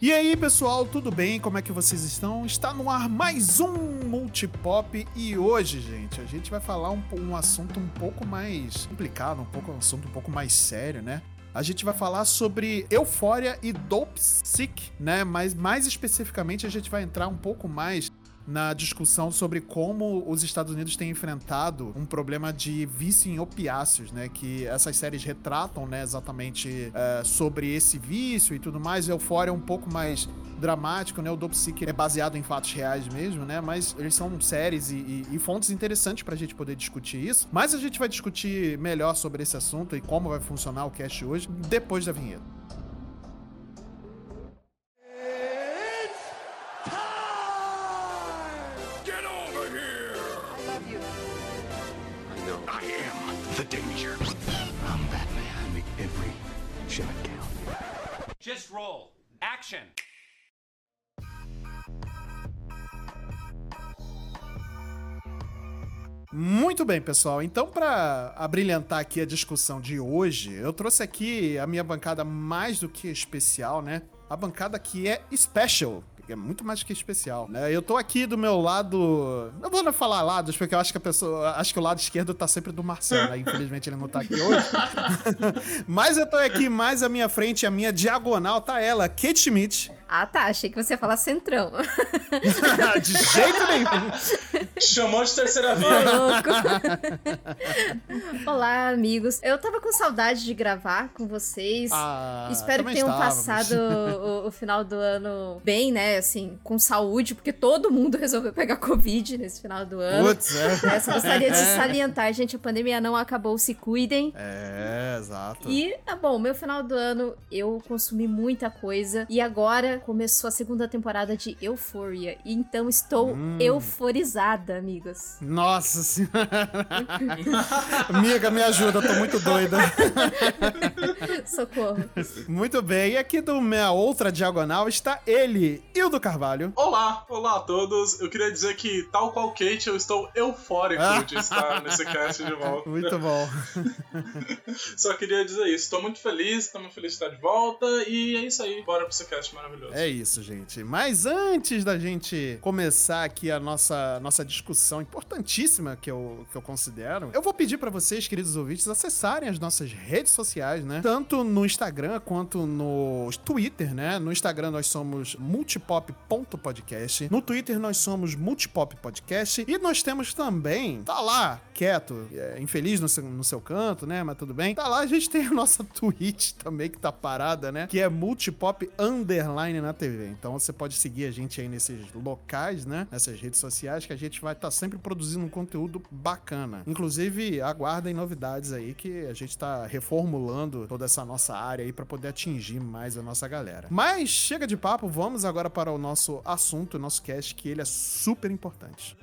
E aí, pessoal, tudo bem? Como é que vocês estão? Está no ar mais um Multipop e hoje, gente, a gente vai falar um, um assunto um pouco mais complicado, um pouco um assunto um pouco mais sério, né? A gente vai falar sobre Euphoria e Dope Sick, né? Mas mais especificamente a gente vai entrar um pouco mais na discussão sobre como os Estados Unidos têm enfrentado um problema de vício em opiáceos, né? Que essas séries retratam, né, exatamente é, sobre esse vício e tudo mais. Euphoria é um pouco mais dramático, né? O Dope Sick é baseado em fatos reais mesmo, né? Mas eles são séries e, e, e fontes interessantes pra gente poder discutir isso. Mas a gente vai discutir melhor sobre esse assunto e como vai funcionar o cast hoje depois da vinheta. Roll. Action. Muito bem, pessoal. Então, para abrilhantar aqui a discussão de hoje, eu trouxe aqui a minha bancada mais do que especial, né? A bancada que é special. É muito mais que especial, né? Eu tô aqui do meu lado. Não vou não falar lados, porque eu acho que a pessoa. Acho que o lado esquerdo tá sempre do Marcelo, né? Infelizmente ele não tá aqui hoje. Mas eu tô aqui mais à minha frente, a minha diagonal tá ela, Kate Schmidt. Ah, tá. Achei que você ia falar centrão. de jeito nenhum. Chamou de terceira via. louco. Olá, amigos. Eu tava com saudade de gravar com vocês. Ah, Espero que tenham estávamos. passado o, o final do ano bem, né? Assim, com saúde, porque todo mundo resolveu pegar Covid nesse final do ano. Putz, é. Eu só gostaria de salientar, gente, a pandemia não acabou, se cuidem. É, exato. E, tá bom, meu final do ano eu consumi muita coisa. E agora começou a segunda temporada de Euphoria. E então estou Hum. euforizada, amigos. Nossa senhora. Amiga, me ajuda, eu tô muito doida. Socorro. Muito bem, e aqui do minha outra diagonal está ele, Hildo Carvalho. Olá, olá a todos. Eu queria dizer que, tal qual Kate, eu estou eufórico de estar nesse cast de volta. Muito bom. Só queria dizer isso. Estou muito feliz, estou muito feliz de estar de volta. E é isso aí. Bora pro esse cast maravilhoso. É isso, gente. Mas antes da gente começar aqui a nossa, nossa discussão importantíssima que eu, que eu considero, eu vou pedir pra vocês, queridos ouvintes, acessarem as nossas redes sociais, né? Tanto no Instagram quanto no Twitter, né? No Instagram nós somos multipop.podcast. No Twitter nós somos multipop podcast. E nós temos também, tá lá, quieto, é, infeliz no seu, no seu canto, né? Mas tudo bem. Tá lá, a gente tem a nossa Twitch também que tá parada, né? Que é multipop underline na TV. Então você pode seguir a gente aí nesses locais, né? Nessas redes sociais que a gente vai estar sempre produzindo um conteúdo bacana. Inclusive, aguardem novidades aí que a gente tá reformulando toda essa nossa área aí para poder atingir mais a nossa galera. Mas chega de papo, vamos agora o nosso assunto, o nosso cast, que ele é super importante.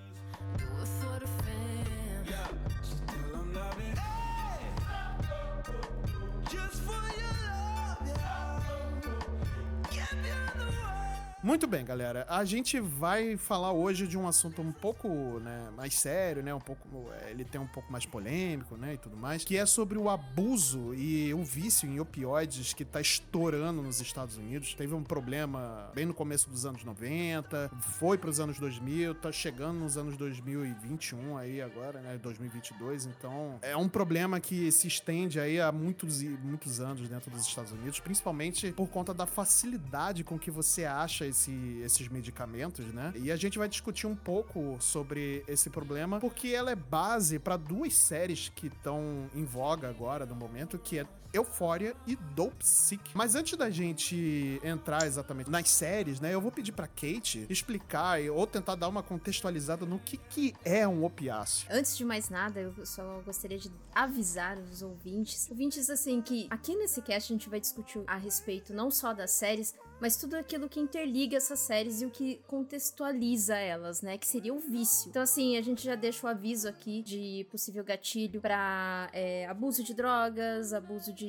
Muito bem, galera. A gente vai falar hoje de um assunto um pouco né, mais sério, né? Um pouco, é, ele tem um pouco mais polêmico, né? E tudo mais, que é sobre o abuso e o vício em opioides que tá estourando nos Estados Unidos. Teve um problema bem no começo dos anos 90, foi para os anos 2000, tá chegando nos anos 2021 aí agora, né? 2022. Então é um problema que se estende aí há muitos muitos anos dentro dos Estados Unidos, principalmente por conta da facilidade com que você acha esse- esses medicamentos, né? E a gente vai discutir um pouco sobre esse problema, porque ela é base para duas séries que estão em voga agora no momento, que é Euphoria e Dope Sick. Mas antes da gente entrar exatamente nas séries, né, eu vou pedir pra Kate explicar ou tentar dar uma contextualizada no que, que é um opiáceo. Antes de mais nada, eu só gostaria de avisar os ouvintes. Ouvintes, assim, que aqui nesse cast a gente vai discutir a respeito não só das séries, mas tudo aquilo que interliga essas séries e o que contextualiza elas, né? Que seria o vício. Então, assim, a gente já deixa o aviso aqui de possível gatilho pra é, abuso de drogas, abuso de,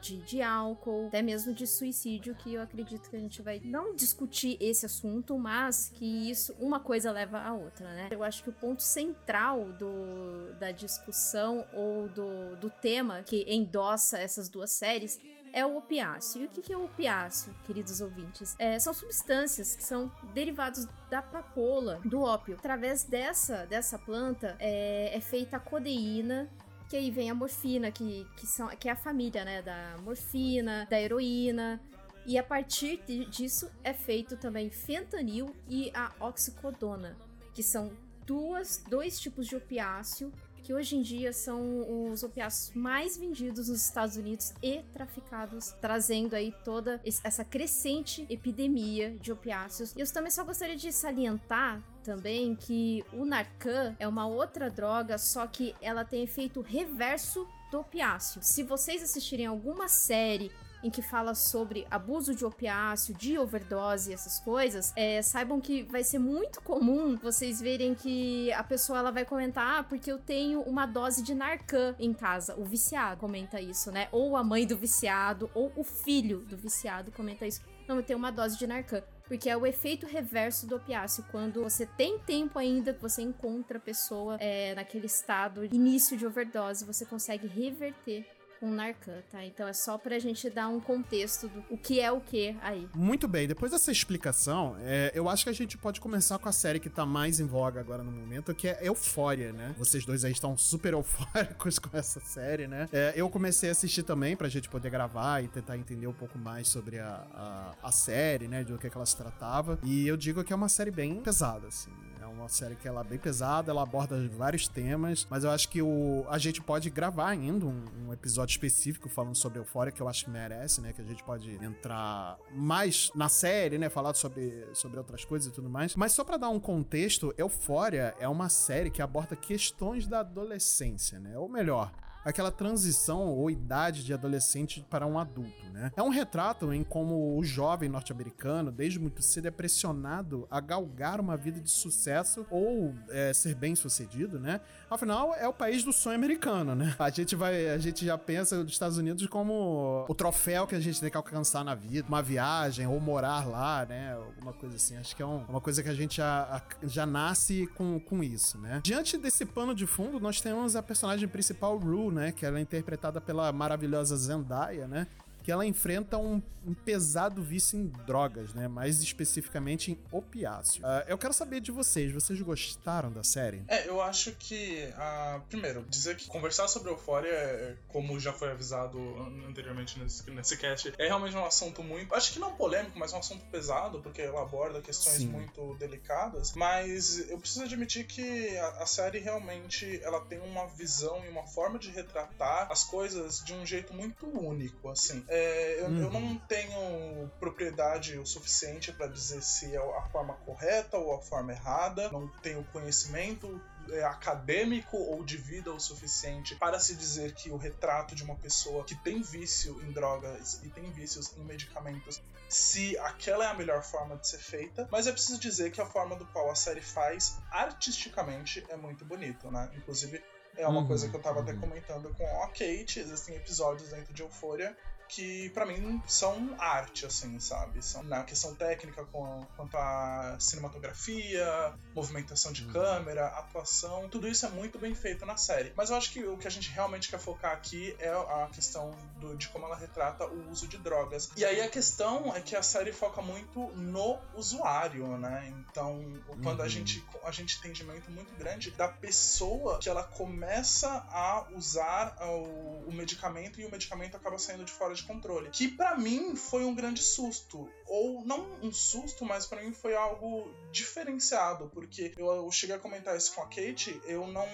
de, de álcool, até mesmo de suicídio, que eu acredito que a gente vai não discutir esse assunto, mas que isso, uma coisa leva a outra, né? Eu acho que o ponto central do, da discussão ou do, do tema que endossa essas duas séries é o opiáceo. E o que é o opiáceo, queridos ouvintes? É, são substâncias que são derivados da papoula, do ópio. Através dessa, dessa planta é, é feita a codeína que aí vem a morfina, que, que, são, que é a família, né, da morfina, da heroína, e a partir disso é feito também fentanil e a oxicodona, que são duas, dois tipos de opiáceo que hoje em dia são os opiáceos mais vendidos nos Estados Unidos e traficados, trazendo aí toda essa crescente epidemia de opiáceos. E eu também só gostaria de salientar também que o Narcan é uma outra droga, só que ela tem efeito reverso do opiáceo. Se vocês assistirem alguma série em que fala sobre abuso de opiáceo, de overdose, essas coisas, é, saibam que vai ser muito comum vocês verem que a pessoa ela vai comentar, ah, porque eu tenho uma dose de Narcan em casa. O viciado comenta isso, né? Ou a mãe do viciado, ou o filho do viciado comenta isso. Não, eu tenho uma dose de Narcan porque é o efeito reverso do opiáceo. Quando você tem tempo ainda, você encontra a pessoa é, naquele estado início de overdose, você consegue reverter com Narcan, tá? Então é só pra gente dar um contexto do o que é o que aí. Muito bem, depois dessa explicação, é, eu acho que a gente pode começar com a série que tá mais em voga agora no momento, que é Eufória, né? Vocês dois aí estão super eufóricos com essa série, né? É, eu comecei a assistir também pra gente poder gravar e tentar entender um pouco mais sobre a, a, a série, né? Do que, que ela se tratava. E eu digo que é uma série bem pesada, assim uma série que ela é bem pesada, ela aborda vários temas, mas eu acho que o, a gente pode gravar ainda um, um episódio específico falando sobre Euphoria, que eu acho que merece, né? Que a gente pode entrar mais na série, né? Falar sobre, sobre outras coisas e tudo mais. Mas só para dar um contexto, Euphoria é uma série que aborda questões da adolescência, né? Ou melhor, aquela transição ou idade de adolescente para um adulto, né? É um retrato em como o jovem norte-americano, desde muito cedo, é pressionado a galgar uma vida de sucesso ou é, ser bem sucedido, né? Afinal, é o país do sonho americano, né? A gente vai, a gente já pensa nos Estados Unidos como o troféu que a gente tem que alcançar na vida, uma viagem ou morar lá, né? Alguma coisa assim. Acho que é um, uma coisa que a gente já, já nasce com, com isso, né? Diante desse pano de fundo, nós temos a personagem principal, Rue, né? Que ela é interpretada pela maravilhosa Zendaya, né? Que ela enfrenta um, um, pesado vício em drogas, né? Mais especificamente em opiáceo. Uh, eu quero saber de vocês, vocês gostaram da série? É, eu acho que, uh, primeiro, dizer que conversar sobre Euphoria, é, como já foi avisado anteriormente nesse, nesse cast, é realmente um assunto muito, acho que não polêmico, mas um assunto pesado, porque ela aborda questões Sim. muito delicadas, mas eu preciso admitir que a, a série realmente, ela tem uma visão e uma forma de retratar as coisas de um jeito muito único, assim. É, eu, uhum. eu, não tenho propriedade o suficiente para dizer se é a forma correta ou a forma errada, não tenho conhecimento é, acadêmico ou de vida o suficiente para se dizer que o retrato de uma pessoa que tem vício em drogas e tem vícios em medicamentos, se aquela é a melhor forma de ser feita, mas é preciso dizer que a forma do qual a série faz artisticamente é muito bonito, né? Inclusive é uma uhum, coisa que eu tava uhum. até comentando com a Kate, existem episódios dentro de Euphoria que para mim são arte, assim, sabe? São na questão técnica com, quanto à cinematografia, movimentação de uhum. câmera, atuação, tudo isso é muito bem feito na série. Mas eu acho que o que a gente realmente quer focar aqui é a questão do, de como ela retrata o uso de drogas. E aí a questão é que a série foca muito no usuário, né? Então, quando uhum. a gente a gente tem entendimento muito grande da pessoa que ela começa a usar o, o medicamento e o medicamento acaba saindo de fora fora de controle. Que para mim foi um grande susto. Ou não um susto, mas para mim foi algo diferenciado. Porque eu, eu, cheguei a comentar isso com a Kate, eu não,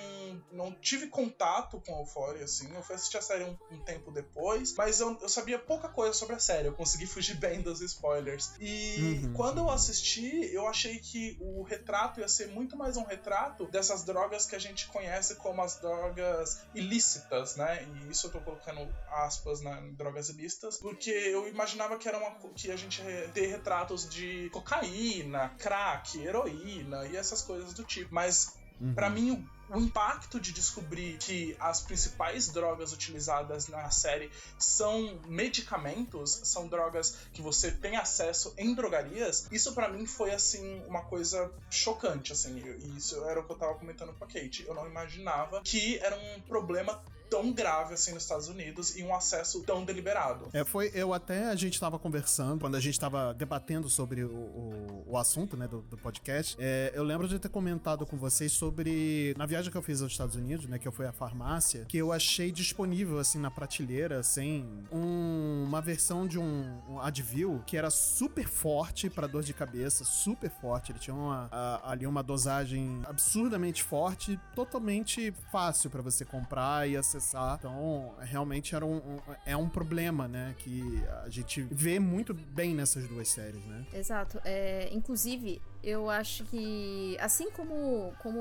não tive contato com a Euphoria, assim. Eu fui assistir a série um, um tempo depois, mas eu, eu, sabia pouca coisa sobre a série. Eu consegui fugir bem dos spoilers. E uhum. quando eu assisti, eu achei que o retrato ia ser muito mais um retrato dessas drogas que a gente conhece como as drogas ilícitas, né? E isso eu tô colocando aspas na drogas listas, porque eu imaginava que era uma que a gente ia ter retratos de cocaína, crack, heroína e essas coisas do tipo. Mas Uhum. Para mim, o impacto de descobrir que as principais drogas utilizadas na série são medicamentos, são drogas que você tem acesso em drogarias, isso para mim foi assim uma coisa chocante, assim. E isso era o que eu tava comentando com a Kate. Eu não imaginava que era um problema tão grave assim nos Estados Unidos e um acesso tão deliberado. É, foi. Eu até a gente tava conversando, quando a gente tava debatendo sobre o, o, o assunto, né, do, do podcast. É, eu lembro de ter comentado com vocês sobre. Na viagem que eu fiz aos Estados Unidos, né, que eu fui à farmácia, que eu achei disponível, assim, na prateleira, assim, um, uma versão de um, um Advil que era super forte para dor de cabeça, super forte. Ele tinha uma, a, ali uma dosagem absurdamente forte, totalmente fácil para você comprar e acessar acessar. Então, realmente era um, um, é um problema, né? Que a gente vê muito bem nessas duas séries, né? Exato. É, inclusive, eu acho que, assim como, como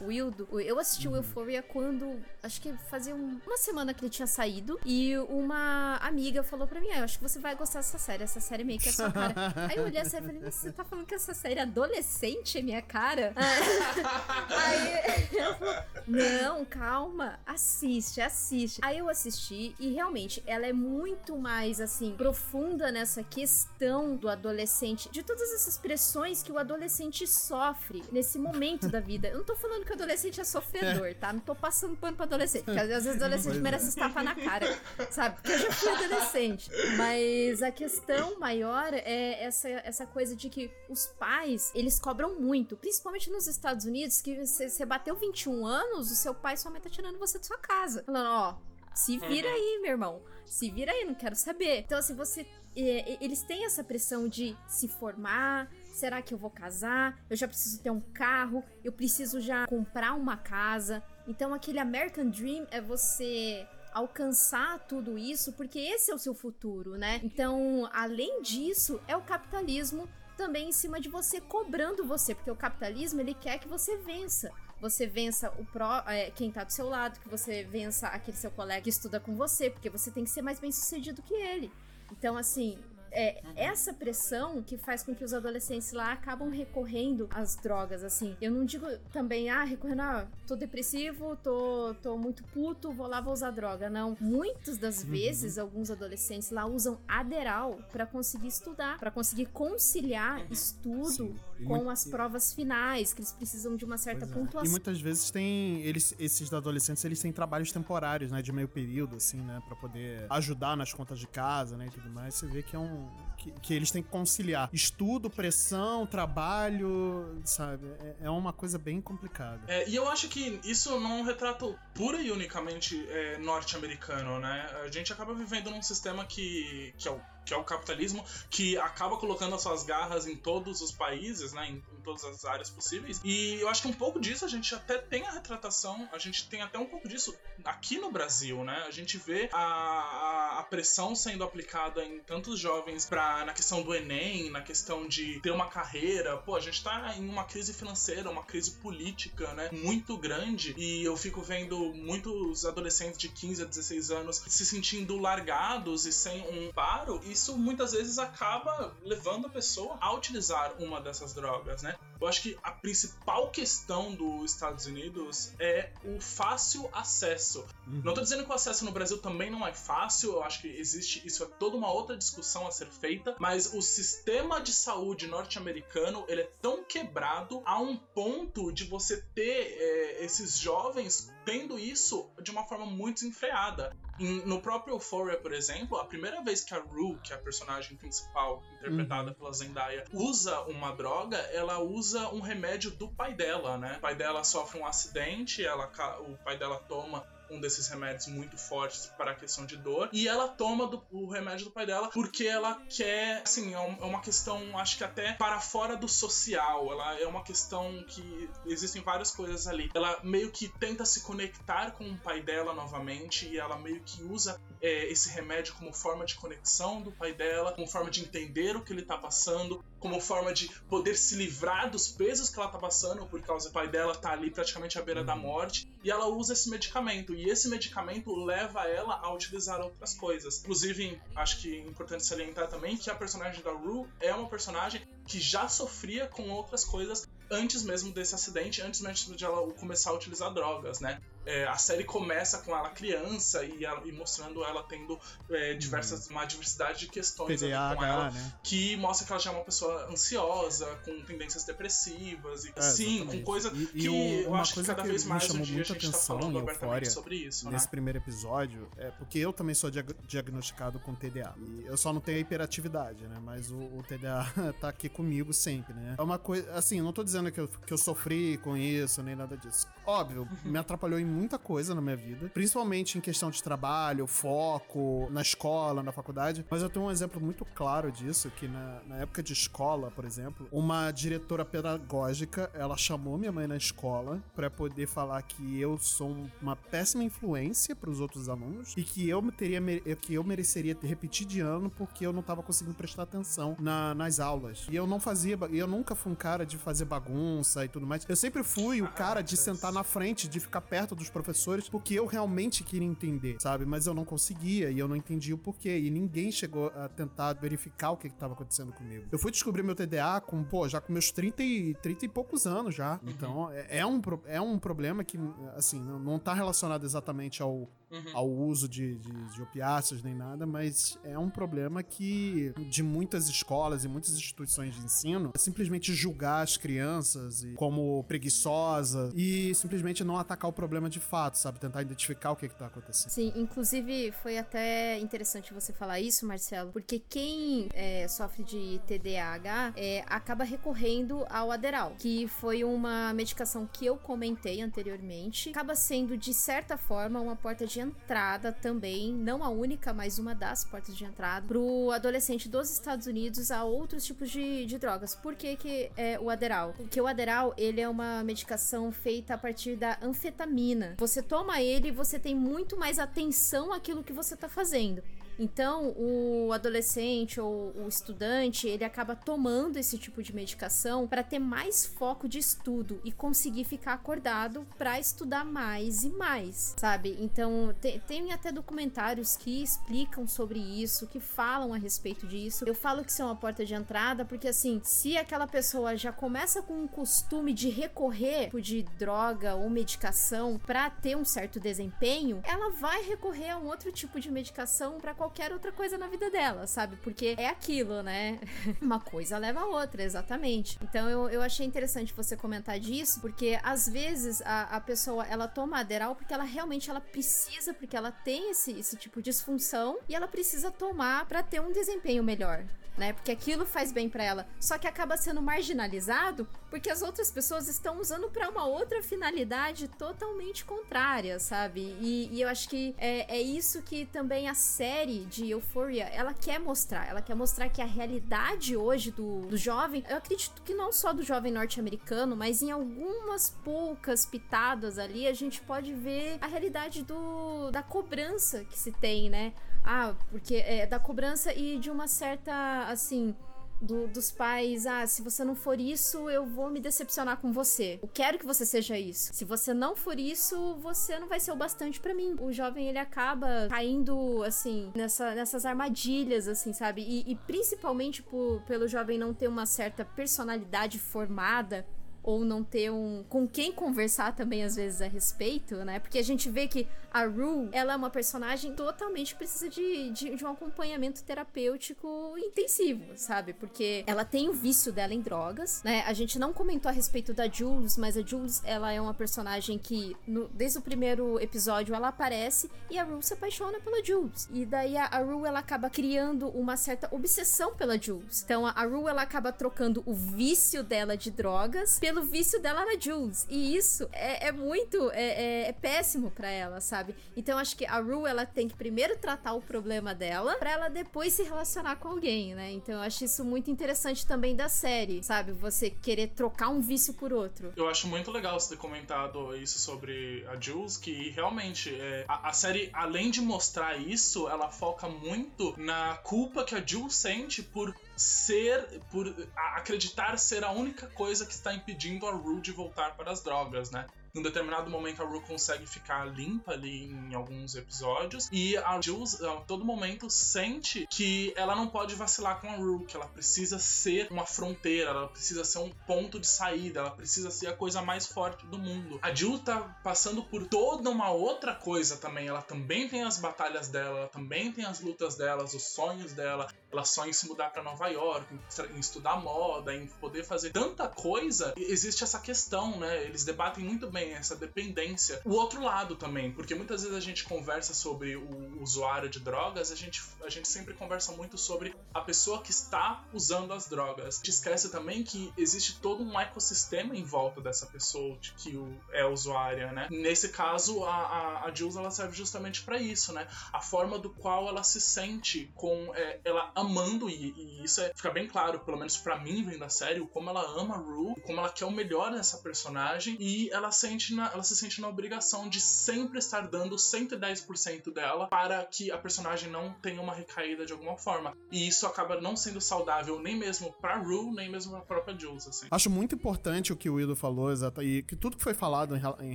o Wildo, eu assisti o Euphoria quando, acho que fazia um, uma semana que ele tinha saído, e uma amiga falou pra mim, ah, eu acho que você vai gostar dessa série, essa série meio que é a sua cara. Aí eu olhei a série e falei, você tá falando que essa série adolescente é minha cara? Aí ela falou, não, calma, assiste, assiste. Aí eu assisti, e realmente, ela é muito mais, assim, profunda nessa questão do adolescente, de todas essas pressões que o adolescente adolescente sofre nesse momento da vida. Eu não tô falando que o adolescente é sofredor, tá? Não tô passando pano pra adolescente, porque às vezes o adolescente Pois merece é. tapa na cara, sabe? Porque eu já fui adolescente. Mas a questão maior é essa, essa coisa de que os pais, eles cobram muito, principalmente nos Estados Unidos, que você, você bateu 21 anos, o seu pai e sua mãe tá tirando você da sua casa. Falando, ó, se vira aí, meu irmão. Se vira aí, não quero saber. Então, assim, você. é, eles têm essa pressão de se formar. Será que eu vou casar? Eu já preciso ter um carro. Eu preciso já comprar uma casa. Então, aquele American Dream é você alcançar tudo isso, porque esse é o seu futuro, né? Então, além disso, é o capitalismo também em cima de você cobrando você, porque o capitalismo ele quer que você vença. Você vença o pró, é, quem tá do seu lado, que você vença aquele seu colega que estuda com você, porque você tem que ser mais bem sucedido que ele. Então, assim, é essa pressão que faz com que os adolescentes lá acabam recorrendo às drogas, assim. Eu não digo também, ah, recorrendo, ah, tô depressivo, tô, tô muito puto, vou lá, vou usar droga. Não. Muitas das vezes, alguns adolescentes lá usam Aderal pra conseguir estudar, pra conseguir conciliar estudo Sim. Com muito- as provas finais, que eles precisam de uma certa Pois é. pontuação. E muitas vezes tem eles esses adolescentes, eles têm trabalhos temporários, né, de meio período assim, né, Pra poder ajudar nas contas de casa, né, e tudo mais. Você vê que é um que, que eles têm que conciliar estudo, pressão, trabalho, sabe? É, é uma coisa bem complicada. É, e eu acho que isso não é um retrato pura e unicamente é, norte-americano, né? A gente acaba vivendo num sistema que, que, é o, que é o capitalismo, que acaba colocando as suas garras em todos os países, né? Em, em todas as áreas possíveis. E eu acho que um pouco disso a gente até tem a retratação, a gente tem até um pouco disso aqui no Brasil, né? A gente vê a, a, a pressão sendo aplicada em tantos jovens pra, na questão do Enem, na questão de ter uma carreira. Pô, a gente tá em uma crise financeira, uma crise política, né? Muito grande. E eu fico vendo muitos adolescentes de 15 a 16 anos se sentindo largados e sem um paro. Isso muitas vezes acaba levando a pessoa a utilizar uma dessas drogas, né? Eu acho que a principal questão dos Estados Unidos é o fácil acesso. Não tô dizendo que o acesso no Brasil também não é fácil, eu acho que existe, isso é toda uma outra discussão a ser feita, mas o sistema de saúde norte-americano, ele é tão quebrado a um ponto de você ter é, esses jovens tendo isso de uma forma muito desenfreada. Em- no próprio Euphoria, por exemplo, a primeira vez que a Rue, que é a personagem principal, interpretada pela Zendaya, usa uma droga, ela usa um remédio do pai dela, né? O pai dela sofre um acidente, ela, o pai dela toma um desses remédios muito fortes para a questão de dor. E ela toma do- o remédio do pai dela porque ela quer, assim, é é uma questão, acho que até para fora do social. Ela é uma questão que existem várias coisas ali. Ela meio que tenta se conectar com o pai dela novamente e ela meio que usa é, esse remédio como forma de conexão do pai dela, como forma de entender o que ele tá passando, como forma de poder se livrar dos pesos que ela tá passando, por causa do pai dela tá ali praticamente à beira da morte, e ela usa esse medicamento, e esse medicamento leva ela a utilizar outras coisas. Inclusive, acho que é importante salientar também que a personagem da Rue é uma personagem que já sofria com outras coisas antes mesmo desse acidente, antes mesmo de ela começar a utilizar drogas, né? É, a série começa com ela criança e, ela, e mostrando ela tendo é, diversas, uma diversidade de questões ali com ela, né? que mostra que ela já é uma pessoa ansiosa, com tendências depressivas, e É, sim, com coisa E- e que o- eu uma acho que cada que vez mais chamou hoje muita tá atenção falando em abertamente sobre isso, né? Nesse primeiro episódio, é porque eu também sou diag- diagnosticado com TDA. E eu só não tenho a hiperatividade, né? Mas o, o TDA tá aqui comigo sempre, né? É uma coisa. Assim, eu não tô dizendo que eu, que eu sofri com isso, nem nada disso. Óbvio, me atrapalhou em muita coisa na minha vida, principalmente em questão de trabalho, foco, na escola, na faculdade. Mas eu tenho um exemplo muito claro disso, que na, na época de escola, por exemplo, uma diretora pedagógica, ela chamou minha mãe na escola pra poder falar que eu sou uma péssima influência pros outros alunos e que eu teria que eu mereceria repetir de ano porque eu não tava conseguindo prestar atenção na- nas aulas. E eu não fazia, eu nunca fui um cara de fazer bagunça e tudo mais. Eu sempre fui o cara de sentar na frente, de ficar perto dos professores, porque eu realmente queria entender, sabe? Mas eu não conseguia e eu não entendia o porquê. E ninguém chegou a tentar verificar o que estava acontecendo comigo. Eu fui descobrir meu TDA com, pô, já com meus 30 e, 30 e poucos anos já. Então, é, é um, é um problema que, assim, não, não tá relacionado exatamente ao, ao uso de, de, de opiáceos nem nada, mas é um problema que de muitas escolas e muitas instituições de ensino é simplesmente julgar as crianças como preguiçosa e simplesmente não atacar o problema de fato, sabe? Tentar identificar o que, que tá acontecendo. Sim, inclusive foi até interessante você falar isso, Marcelo, porque quem é, sofre de TDAH é, acaba recorrendo ao Aderal, que foi uma medicação que eu comentei anteriormente. Acaba sendo, de certa forma, uma porta de entrada também, não a única, mas uma das portas de entrada, pro adolescente dos Estados Unidos a outros tipos de, de drogas. Por que, que é o Aderal? Porque o Aderal, ele é uma medicação feita a partir da anfetamina. Você toma ele e você tem muito mais atenção àquilo que você tá fazendo. Então, o adolescente ou o estudante, ele acaba tomando esse tipo de medicação para ter mais foco de estudo e conseguir ficar acordado para estudar mais e mais, sabe? Então, te- tem até documentários que explicam sobre isso, que falam a respeito disso. Eu falo que isso é uma porta de entrada porque assim, se aquela pessoa já começa com um costume de recorrer tipo, de droga ou medicação para ter um certo desempenho, ela vai recorrer a um outro tipo de medicação para qualquer outra coisa na vida dela, sabe? Porque é aquilo, né? Uma coisa leva a outra, exatamente. Então eu, eu achei interessante você comentar disso, porque às vezes a, a pessoa ela toma Aderal porque ela realmente ela precisa, porque ela tem esse, esse tipo de disfunção e ela precisa tomar para ter um desempenho melhor. Né? Porque aquilo faz bem pra ela. Só que acaba sendo marginalizado porque as outras pessoas estão usando pra uma outra finalidade totalmente contrária, sabe? E, e eu acho que é, é isso que também a série de Euphoria ela quer mostrar. Ela quer mostrar que a realidade hoje do, do jovem, eu acredito que não só do jovem norte-americano, mas em algumas poucas pitadas ali a gente pode ver a realidade do, da cobrança que se tem, né? Ah, porque é da cobrança e de uma certa, assim, do- dos pais, ah, se você não for isso, eu vou me decepcionar com você. Eu quero que você seja isso. Se você não for isso, você não vai ser o bastante pra mim. O jovem ele acaba caindo assim nessa, nessas armadilhas, assim, sabe? E, e principalmente por, pelo jovem não ter uma certa personalidade formada ou não ter um com quem conversar também às vezes a respeito, né? Porque a gente vê que a Rue, ela é uma personagem totalmente precisa de, de, de um acompanhamento terapêutico intensivo, sabe? Porque ela tem o vício dela em drogas, né? A gente não comentou a respeito da Jules, mas a Jules, ela é uma personagem que no- desde o primeiro episódio ela aparece e a Rue se apaixona pela Jules. E daí a, a Rue, ela acaba criando uma certa obsessão pela Jules. Então a, a Rue, ela acaba trocando o vício dela de drogas vício dela na Jules. E isso é, é muito, é, é- é péssimo pra ela, sabe? Então acho que a Rue, ela tem que primeiro tratar o problema dela, pra ela depois se relacionar com alguém, né? Então eu acho isso muito interessante também da série, sabe? Você querer trocar um vício por outro. Eu acho muito legal você ter comentado isso sobre a Jules, que realmente é, a, a série, além de mostrar isso, ela foca muito na culpa que a Jules sente por ser, por acreditar ser a única coisa que está impedindo a Rue de voltar para as drogas, né? Num determinado momento a Rue consegue ficar limpa ali em alguns episódios e a Jules a todo momento sente que ela não pode vacilar com a Rue, que ela precisa ser uma fronteira, ela precisa ser um ponto de saída, ela precisa ser a coisa mais forte do mundo. A Jules tá passando por toda uma outra coisa também, ela também tem as batalhas dela, ela também tem as lutas delas, os sonhos dela, ela sonha em se mudar para Nova York, em estudar moda, em poder fazer tanta coisa. Existe essa questão, né? Eles debatem muito bem essa dependência. O outro lado também, porque muitas vezes a gente conversa sobre o usuário de drogas, a gente, a gente sempre conversa muito sobre a pessoa que está usando as drogas. A gente esquece também que existe todo um ecossistema em volta dessa pessoa de que é usuária, né? Nesse caso, a, a, a Jules ela serve justamente para isso, né? A forma do qual ela se sente com é, ela amando, e, e isso é, fica bem claro, pelo menos para mim, vem da série, como ela ama a Rue, como ela quer o melhor nessa personagem, e ela, sente na, ela se sente na obrigação de sempre estar dando 110% dela para que a personagem não tenha uma recaída de alguma forma. E isso acaba não sendo saudável nem mesmo pra Rue, nem mesmo pra própria Jules, assim. Acho muito importante o que o Wildo falou, exato, e que tudo que foi falado em, em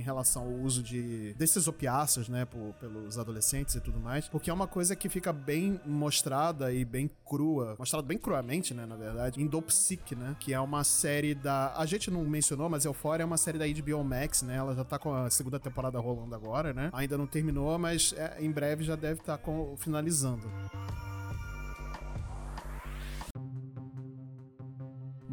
relação ao uso de desses opiáceos, né, por, pelos adolescentes e tudo mais, porque é uma coisa que fica bem mostrada e bem crua, mostrado bem cruamente, né, na verdade, em Dopsic, né, que é uma série da... A gente não mencionou, mas Euphoria é uma série da HBO Max, né, ela já tá com a segunda temporada rolando agora, né, ainda não terminou, mas é, em breve já deve estar tá finalizando.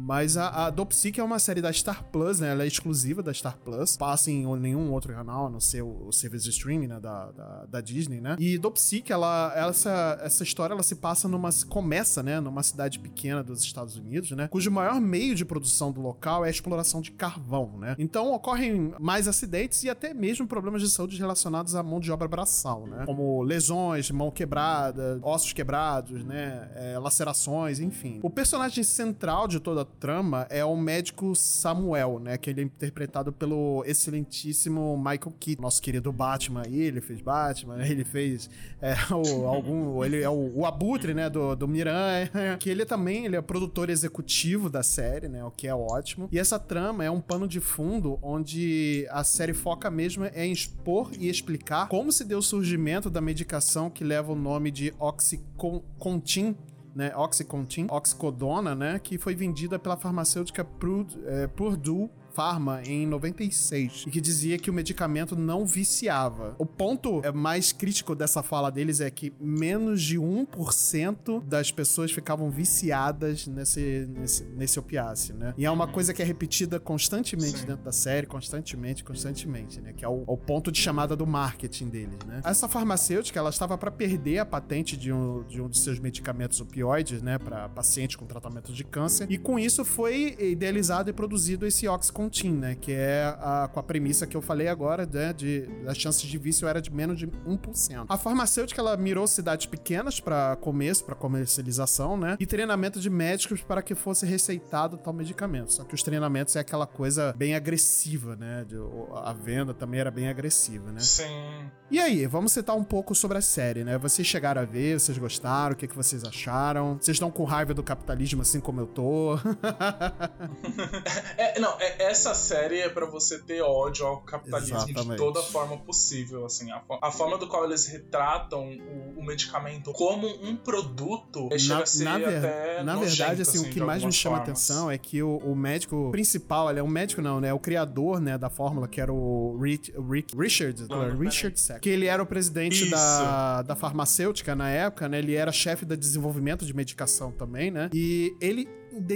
Mas a, a é uma série da Star Plus, né? Ela é exclusiva da Star Plus. Passa em nenhum outro canal, a não ser o, o serviço de streaming, né? Da, da, da, Disney, né? E Dopsic, ela, essa, essa história, ela se passa numa... Começa, né? Numa cidade pequena dos Estados Unidos, né? Cujo maior meio de produção do local é a exploração de carvão, né? Então ocorrem mais acidentes e até mesmo problemas de saúde relacionados à mão de obra braçal, né? Como lesões, mão quebrada, ossos quebrados, né? É, lacerações, enfim. O personagem central de toda trama é o médico Samuel, né? Que ele é interpretado pelo excelentíssimo Michael Keaton, nosso querido Batman aí, ele fez Batman, ele fez é, o, algum, ele é o, o abutre, né, do, do Miranha, que ele também, ele é produtor executivo da série, né, o que é ótimo. E essa trama é um pano de fundo onde a série foca mesmo em expor e explicar como se deu o surgimento da medicação que leva o nome de Oxycontin, né, Oxycontin, oxicodona, né, que foi vendida pela farmacêutica Purdue, é, Purdue Pharma em 96 e que dizia que o medicamento não viciava. O ponto é, mais crítico dessa fala deles é que menos de 1% das pessoas ficavam viciadas nesse, nesse, nesse opiáceo, né? E é uma coisa que é repetida constantemente Sim. dentro da série, constantemente, constantemente, né? Que é o, o, ponto de chamada do marketing deles, né? Essa farmacêutica, ela estava para perder a patente de um, de um de seus medicamentos opioides, né? Para pacientes com tratamento de câncer. E com isso foi idealizado e produzido esse Oxycontin Contin, né? Que é a, com a premissa que eu falei agora, né? De, as chances de vício era de menos de 1%. A farmacêutica, ela mirou cidades pequenas para começo, para comercialização, né? E treinamento de médicos para que fosse receitado tal medicamento. Só que os treinamentos é aquela coisa bem agressiva, né? De, a venda também era bem agressiva, né? Sim. E aí, vamos citar um pouco sobre a série, né? Vocês chegaram a ver, vocês gostaram, o que, que vocês acharam? Vocês estão com raiva do capitalismo assim como eu tô? é, não, é, essa série é para você ter ódio ao capitalismo Exatamente. de toda forma possível, assim. A, a, forma do qual eles retratam o, o medicamento como um produto na, chega a ser na ver, até Na nojento, verdade, assim, assim, o que mais me chama formas. atenção é que o, o, médico principal, ele é um médico não, né? É o criador, né, da fórmula, que era o Rick, Rick Richard, não, Richard Sack, que ele era o presidente da, da farmacêutica na época, né? Ele era chefe de desenvolvimento de medicação também, né? E ele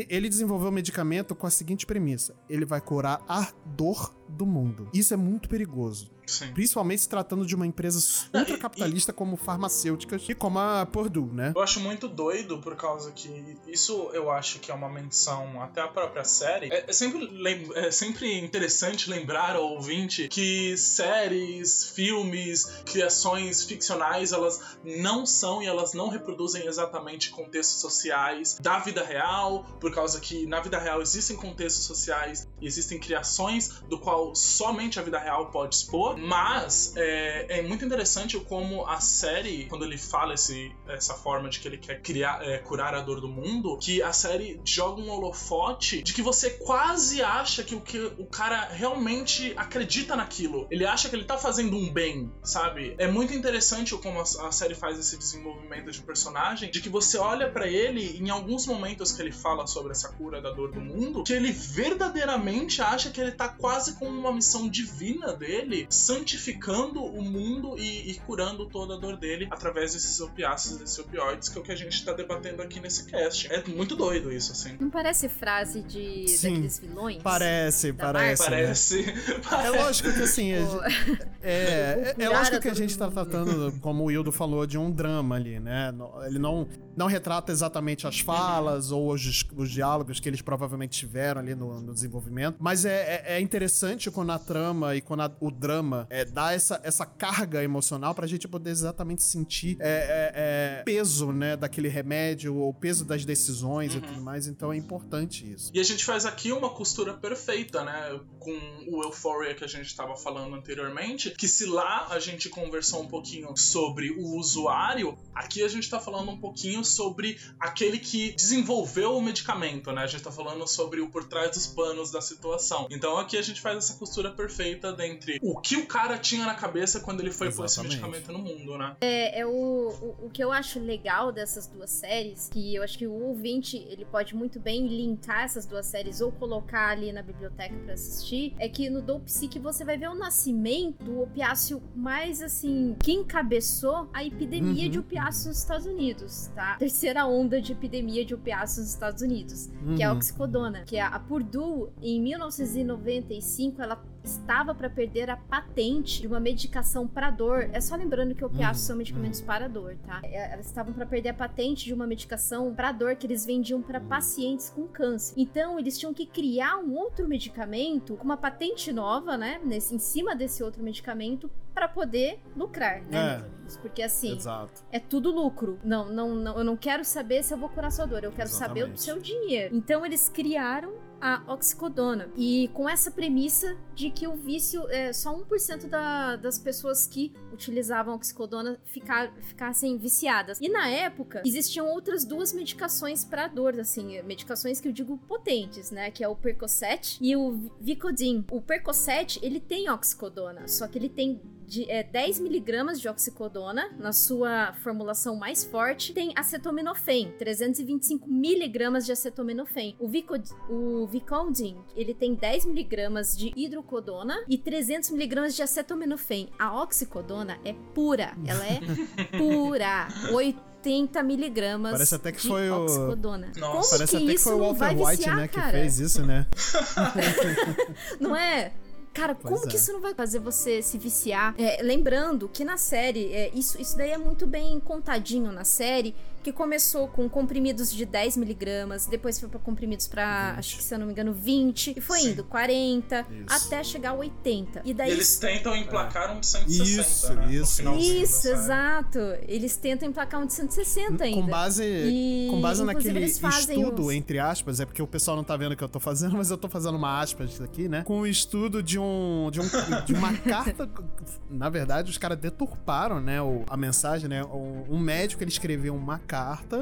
ele desenvolveu o medicamento com a seguinte premissa: ele vai curar a dor do mundo. Isso é muito perigoso. Sim. Principalmente se tratando de uma empresa ultracapitalista como farmacêuticas e como a Purdue, né? Eu acho muito doido por causa que isso eu acho que é uma menção até a própria série. É, é sempre, é sempre interessante lembrar ao ouvinte que séries, filmes, criações ficcionais, elas não são e elas não reproduzem exatamente contextos sociais da vida real, por causa que na vida real existem contextos sociais e existem criações do qual somente a vida real pode expor, mas é, é muito interessante como a série, quando ele fala esse, essa forma de que ele quer criar, é, curar a dor do mundo, que a série joga um holofote de que você quase acha que o, que o cara realmente acredita naquilo. Ele acha que ele tá fazendo um bem, sabe? É muito interessante como a, a série faz esse desenvolvimento de personagem, de que você olha para ele em alguns momentos que ele fala sobre essa cura da dor do mundo, que ele verdadeiramente acha que ele tá quase com uma missão divina dele, santificando o mundo e, e curando toda a dor dele através desses opiáceos, desses opioides, que é o que a gente tá debatendo aqui nesse cast. É muito doido isso, assim. Não parece frase de Sim. daqueles vilões? Parece, Da parece. né? Parece. É lógico que assim, é, é, é lógico que a gente tá mundo. tratando, como o Wildo falou, de um drama ali, né? Ele não, não retrata exatamente as falas ou os, os diálogos que eles provavelmente tiveram ali no, no desenvolvimento, mas é, é- é interessante quando a trama e quando a- o drama é, dá essa, essa carga emocional pra gente poder exatamente sentir é, é, é, peso, né, daquele remédio, ou peso das decisões e tudo mais, então é importante isso. E a gente faz aqui uma costura perfeita, né? Com o Euphoria que a gente estava falando anteriormente. Que se lá a gente conversou um pouquinho sobre o usuário, aqui a gente tá falando um pouquinho sobre aquele que desenvolveu o medicamento, né? A gente tá falando sobre o por trás dos panos da situação. Então aqui a gente faz essa costura perfeita dentre o que o cara tinha na cabeça quando ele foi pôr esse medicamento no mundo, né? É, é o, o, o que eu acho legal dessas duas séries, que eu acho que o ouvinte ele pode muito bem linkar essas duas séries ou colocar ali na biblioteca pra assistir, é que no Dope Sick você vai ver o nascimento do opiáceo mais assim, que encabeçou a epidemia Uhum. de opiáceos nos Estados Unidos, tá? Terceira onda de epidemia de opiáceos nos Estados Unidos, que é a Uhum. oxicodona, que a Purdue em 1995快了。Estava para perder a patente de uma medicação para dor. É só lembrando que opiáceos Uhum, são medicamentos para dor, tá? É, Elas estavam para perder a patente de uma medicação para dor que eles vendiam para pacientes com câncer. Então eles tinham que criar um outro medicamento com uma patente nova, né, nesse, em cima desse outro medicamento para poder lucrar, né? É. Porque assim, Exato. é tudo lucro. Não, não, não, eu não quero saber se eu vou curar sua dor, eu quero saber o Exatamente. seu dinheiro. Então eles criaram a oxicodona. E com essa premissa de que o vício, é, só 1% da, das pessoas que utilizavam oxicodona ficar, ficassem viciadas. E na época, existiam outras duas medicações para dor, assim, medicações que eu digo potentes, né? Que é o Percocet e o Vicodin. O Percocet, ele tem oxicodona, só que ele tem de é, 10 miligramas de oxicodona na sua formulação mais forte, tem acetaminofén, 325 miligramas de acetaminofén. O, Vicod o Vicodin, ele tem 10 miligramas de hidrocodona e 300 miligramas de acetaminofén. A oxicodona é pura, ela é pura. 80 miligramas Parece até que foi o- oxicodona. Nossa. Como Parece que até que foi o Walter White, viciar, né, que cara? fez isso, né? Não é? Cara, Pois como é. que isso não vai fazer você se viciar? É, lembrando que na série, é, isso, isso daí é muito bem contadinho na série, que começou com comprimidos de 10 miligramas, depois foi pra comprimidos pra, 20. acho que se eu não me engano, 20, e foi Sim. indo 40, Isso. até chegar a 80. E E daí eles tentam emplacar um de 160, Isso, né? isso. Isso, exato. Eles tentam emplacar um de 160 ainda. Com base, E, com base naquele estudo, os- entre aspas, é porque o pessoal não tá vendo o que eu tô fazendo, mas eu tô fazendo uma aspas aqui, né? Com o estudo de um. de, um, de uma carta. Na verdade, os caras deturparam, né? o- a mensagem, né? Um, um médico ele escreveu uma carta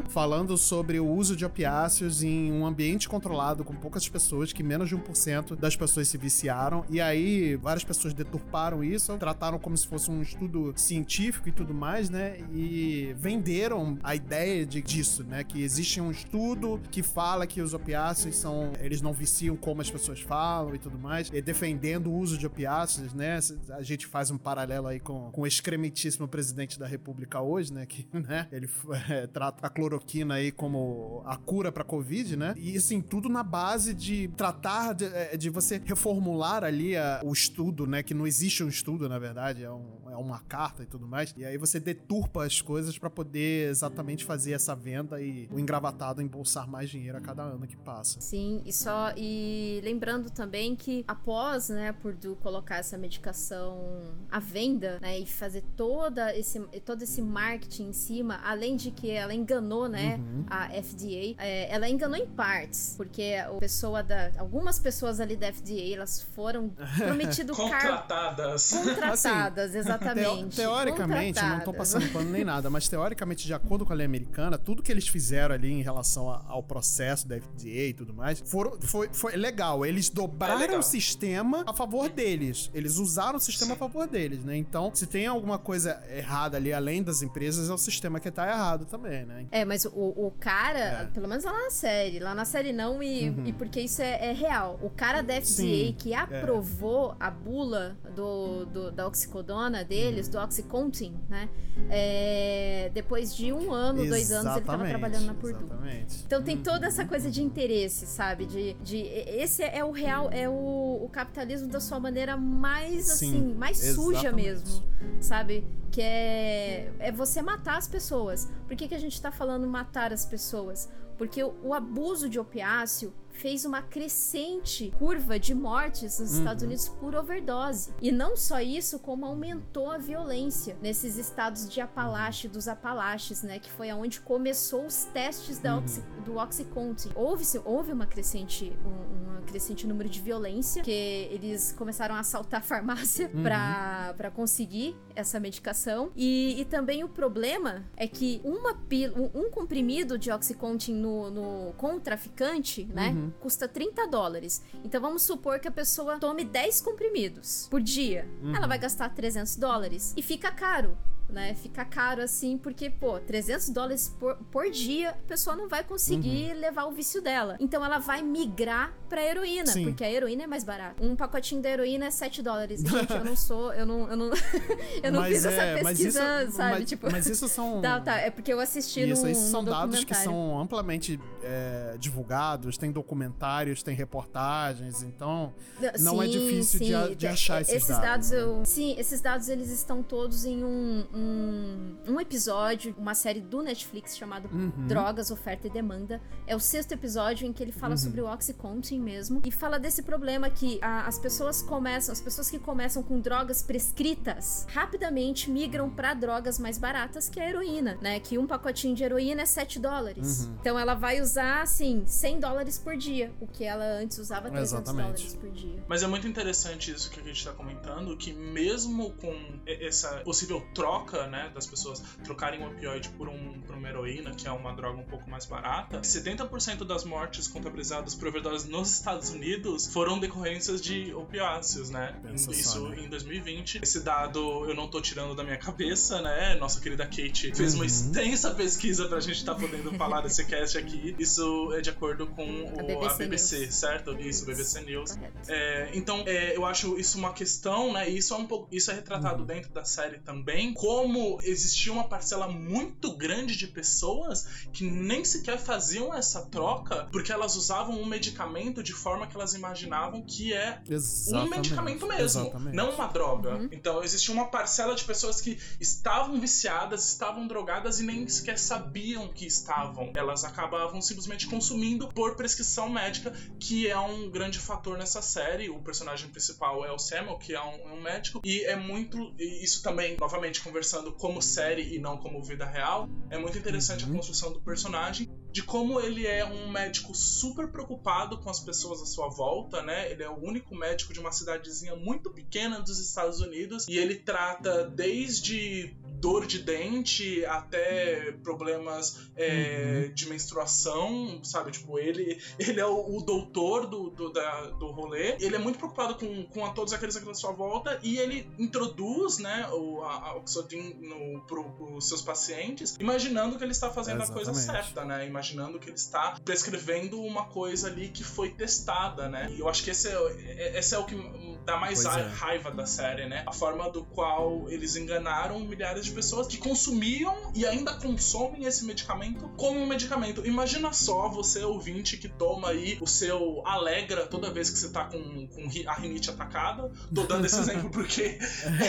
falando sobre o uso de opiáceos em um ambiente controlado com poucas pessoas, que menos de 1% das pessoas se viciaram. E aí, várias pessoas deturparam isso, trataram como se fosse um estudo científico e tudo mais, né? E venderam a ideia de, disso, né? Que existe um estudo que fala que os opiáceos são. Eles não viciam como as pessoas falam e tudo mais. E defendendo o uso de opiáceos, né? A gente faz um paralelo aí com, com o excrementíssimo presidente da República hoje, né? Que, né? Ele é, trata a cloroquina aí como a cura pra Covid, né? E assim, tudo na base de tratar de, é, de você reformular ali a- o estudo, né? Que não existe um estudo, na verdade, é, um- é uma carta e tudo mais. E aí você deturpa as coisas pra poder exatamente fazer essa venda e o engravatado embolsar mais dinheiro a cada ano que passa. Sim, e só e lembrando também que após, né, Purdue colocar essa medicação à venda, né, e fazer toda esse, todo esse marketing em cima, além de que ela enganou, né, uhum. a FDA, é, ela enganou em partes, porque a pessoa da, algumas pessoas ali da FDA, elas foram prometido contratadas. Car... Contratadas, assim, exatamente. Teo teoricamente, não tô passando pano nem nada, mas teoricamente, de acordo com a lei americana, tudo que eles fizeram ali em relação a, ao processo da FDA e tudo mais, foram, foi, foi legal. Eles dobraram é legal. o sistema a favor deles. Eles usaram o sistema Sim. a favor deles, né? Então, se tem alguma coisa errada ali, além das empresas, é o sistema que tá errado também, né? É, mas o, o cara, é. pelo menos lá na série, lá na série não, e, uhum. e porque isso é, é, real. O cara da FDA Sim, que é. aprovou a bula do, do, da oxicodona deles, uhum. do Oxycontin, né? É, depois de um ano, exatamente, dois anos, ele tava trabalhando na Purdue. Exatamente. Então tem toda essa coisa de interesse, sabe? De, de esse é o real, é o, o capitalismo da sua maneira mais Sim, assim, mais exatamente. suja mesmo, sabe? Que é, é você matar as pessoas. Por que, que a gente tá falando matar as pessoas? Porque o, o abuso de opiáceo fez uma crescente curva de mortes nos uhum. Estados Unidos por overdose. E não só isso, como aumentou a violência nesses estados de Apalache, dos Apalaches, né? Que foi aonde começou os testes uhum. do Oxycontin. Houve, houve uma crescente, um, um, crescente número de violência, que eles começaram a assaltar a farmácia uhum. para conseguir essa medicação. E, e, também o problema é que uma pil, um, um comprimido de Oxycontin no, no, com o traficante, né? Uhum. Custa 30 dólares. Então vamos supor que a pessoa tome 10 comprimidos por dia. Uhum. Ela vai gastar 300 dólares. E fica caro né? Fica caro assim, porque, pô, 300 dólares por, por dia, a pessoa não vai conseguir uhum. levar o vício dela. Então ela vai migrar pra heroína, Sim. porque a heroína é mais barata. Um pacotinho da heroína é 7 dólares. Gente, eu não sou, eu não, eu não, eu não fiz é, essa pesquisa, isso, sabe? Mas, tipo, mas isso são. Tá, tá, é porque eu assisti isso, no. Isso são dados que são amplamente é, divulgados, tem documentários, tem reportagens, então não é sim, é difícil de, de, achar esses, esses dados. dados eu, sim, esses dados eles estão todos em um, um, um episódio, uma série do Netflix chamado uhum. Drogas, Oferta e Demanda. É o sexto episódio em que ele fala uhum. sobre o Oxycontin mesmo e fala desse problema que a, as pessoas começam, as pessoas que começam com drogas prescritas rapidamente migram para drogas mais baratas que a heroína, né? Que um pacotinho de heroína é 7 dólares. Uhum. Então ela vai usar assim 100 dólares por dia, o que ela antes usava 300 Exatamente. dólares por dia. Mas é muito interessante isso que a gente está comentando, que mesmo com essa possível troca, né, das pessoas trocarem um opioide por, um, por uma heroína, que é uma droga um pouco mais barata, 70% das mortes contabilizadas por overdose nos Estados Unidos foram decorrências de opiáceos, né? Pensa isso só, né? em 2020. Esse dado eu não tô tirando da minha cabeça, né? Nossa querida Kate fez uhum. uma extensa pesquisa pra gente estar tá podendo falar desse cast aqui. Isso é de acordo com o, a BBC, a BBC certo? Isso, BBC News. É, então, é, eu acho isso uma questão, né? E isso é um pouco, isso é retratado uhum. dentro da série também, como existia uma parcela muito grande de pessoas que nem sequer faziam essa troca porque elas usavam um medicamento de forma que elas imaginavam que é Exatamente. um medicamento mesmo, Exatamente. não uma droga. Uhum. Então, existia uma parcela de pessoas que estavam viciadas, estavam drogadas e nem sequer sabiam que estavam. Elas acabavam simplesmente consumindo por prescrição médica, que é um grande fator nessa série. O personagem principal é o Samuel, que é um, um médico, e é muito. Isso também, novamente, conversando como série e não como vida real, é muito interessante uhum. a construção do personagem de como ele é um médico super preocupado com as pessoas à sua volta, né? Ele é o único médico de uma cidadezinha muito pequena dos Estados Unidos e ele trata desde dor de dente até problemas é, uhum. de menstruação, sabe? Tipo, ele, ele é o, o doutor do, do, da, do rolê. Ele é muito preocupado com, com a todos aqueles aqui à sua volta e ele introduz, né, o, a, a Oxodin no, pro, pros seus pacientes, imaginando que ele está fazendo a coisa certa, né? Imaginando que ele está prescrevendo uma coisa ali que foi testada, né? E eu acho que esse é, esse é o que dá mais é. raiva da série, né? A forma do qual eles enganaram milhares de pessoas que consumiam e ainda consomem esse medicamento como um medicamento. Imagina só você, ouvinte, que toma aí o seu Alegra toda vez que você tá com, com a rinite atacada. Tô dando esse exemplo porque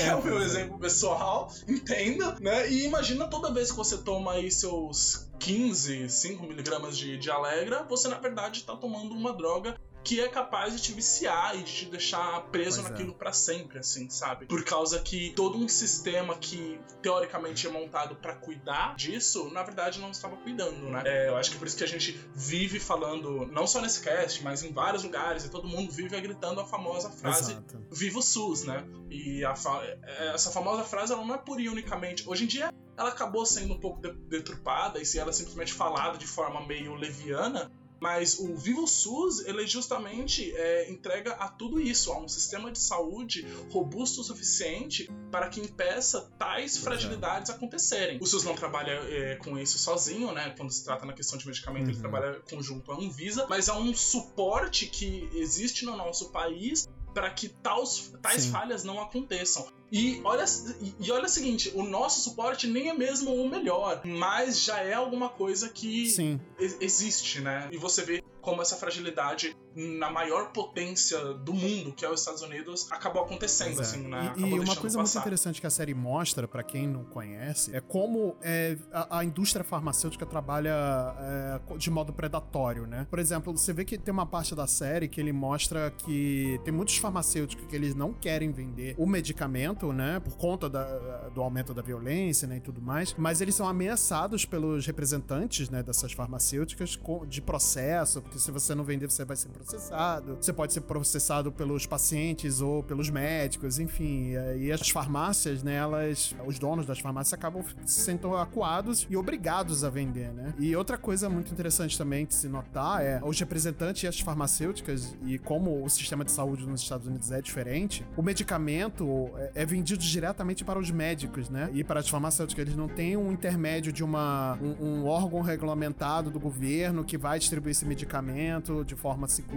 é o meu exemplo pessoal, entenda, né? E imagina toda vez que você toma aí seus 15, 5 miligramas de, de Alegra, você na verdade está tomando uma droga que é capaz de te viciar e de te deixar preso Pois é. naquilo pra sempre, assim, sabe? Por causa que todo um sistema que teoricamente é montado pra cuidar disso, na verdade não estava cuidando, né? É, eu acho que por isso que a gente vive falando, não só nesse cast, mas em vários lugares, e todo mundo vive gritando a famosa frase Exato. Viva o SUS, né? E fa- essa famosa frase ela não é pura e unicamente. Hoje em dia ela acabou sendo um pouco de- deturpada e se ela é simplesmente falada de forma meio leviana. Mas o Viva o SUS, ele justamente é, entrega a tudo isso, a um sistema de saúde robusto o suficiente para que impeça tais fragilidades acontecerem. O SUS não trabalha é, com isso sozinho, né? Quando se trata na questão de medicamento, ele Uhum. trabalha conjunto à Anvisa, mas é um suporte que existe no nosso país para que tais, tais Sim. falhas não aconteçam. E olha, e- olha o seguinte, o nosso suporte nem é mesmo o melhor, mas já é alguma coisa que Sim. existe, né? E você vê como essa fragilidade na maior potência do mundo, que é os Estados Unidos, acabou acontecendo, é. assim, né? E- E, uma coisa muito passar. interessante que a série mostra, pra quem não conhece, é como é, a, a indústria farmacêutica trabalha é, de modo predatório, né? Por exemplo, você vê que tem uma parte da série que ele mostra que tem muitos farmacêuticos que eles não querem vender o medicamento, né? Por conta da- do aumento da violência, né? E tudo mais. Mas eles são ameaçados pelos representantes, né? Dessas farmacêuticas de processo, porque se você não vender, você vai ser processado. Você pode ser processado pelos pacientes ou pelos médicos, enfim. E as farmácias, né, elas, os donos das farmácias acabam se sendo acuados e obrigados a vender, né? E outra coisa muito interessante também de se notar é os representantes e as farmacêuticas e como o sistema de saúde nos Estados Unidos é diferente, o medicamento é, é vendido diretamente para os médicos, né? E para as farmacêuticas, eles não têm um intermédio de uma, um, um órgão regulamentado do governo que vai distribuir esse medicamento de forma segura.